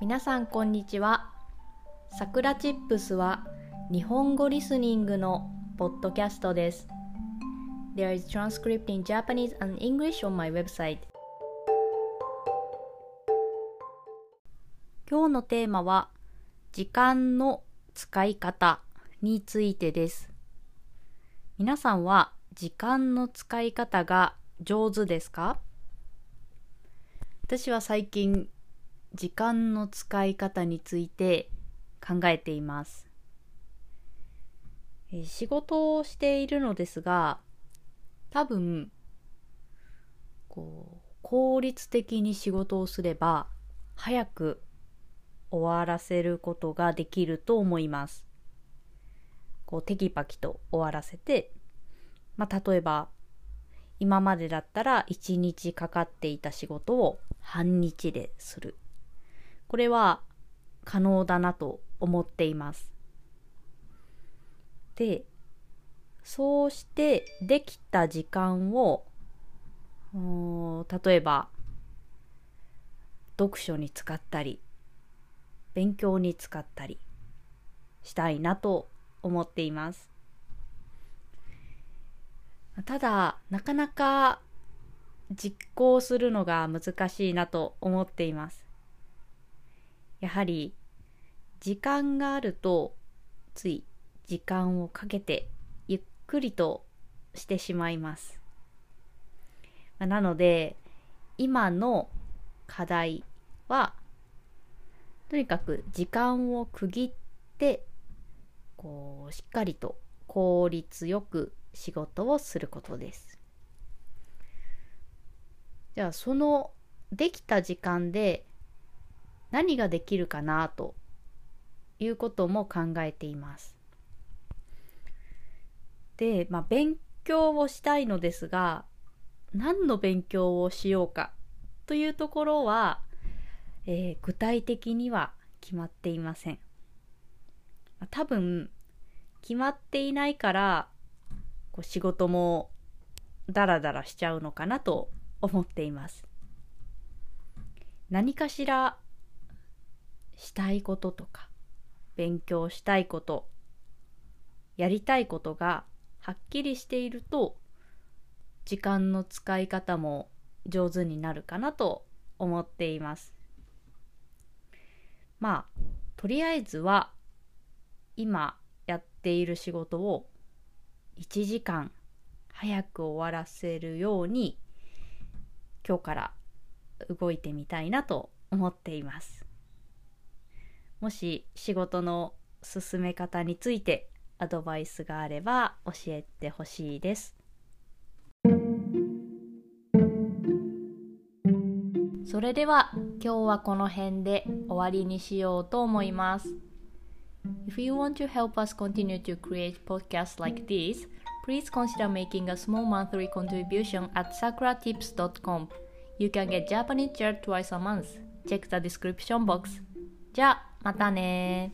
皆さんこんにちは。さくらチップスは日本語リスニングのポッドキャストです。There is transcript in Japanese and English on my website. 今日のテーマは時間の使い方についてです。皆さんは時間の使い方が上手ですか？私は最近時間の使い方について考えています。え仕事をしているのですが、多分、こう、効率的に仕事をすれば、早く終わらせることができると思います。こう、テキパキと終わらせて、まあ、例えば、今までだったら1日かかっていた仕事を半日でする。これは可能だなと思っています。で、そうしてできた時間を、例えば、読書に使ったり、勉強に使ったりしたいなと思っています。ただ、なかなか実行するのが難しいなと思っています。やはり時間があるとつい時間をかけてゆっくりとしてしまいます。まあなので今の課題はとにかく時間を区切ってこうしっかりと効率よく仕事をすることです。じゃあそのできた時間で何ができるかなということも考えています。で、まあ、勉強をしたいのですが何の勉強をしようかというところは、えー、具体的には決まっていません。多分決まっていないからこう仕事もダラダラしちゃうのかなと思っています。何かしらしたいこととか勉強したいことやりたいことがはっきりしていると時間の使い方も上手になるかなと思っています。まあとりあえずは今やっている仕事を1時間早く終わらせるように今日から動いてみたいなと思っています。もし仕事の進め方についてアドバイスがあれば教えてほしいです。それでは今日はこの辺で終わりにしようと思います。If you want to help us continue to create podcasts like this, please consider making a small monthly contribution at sakuratips.com. You can get Japanese chair twice a month. Check the description box. じゃあまたね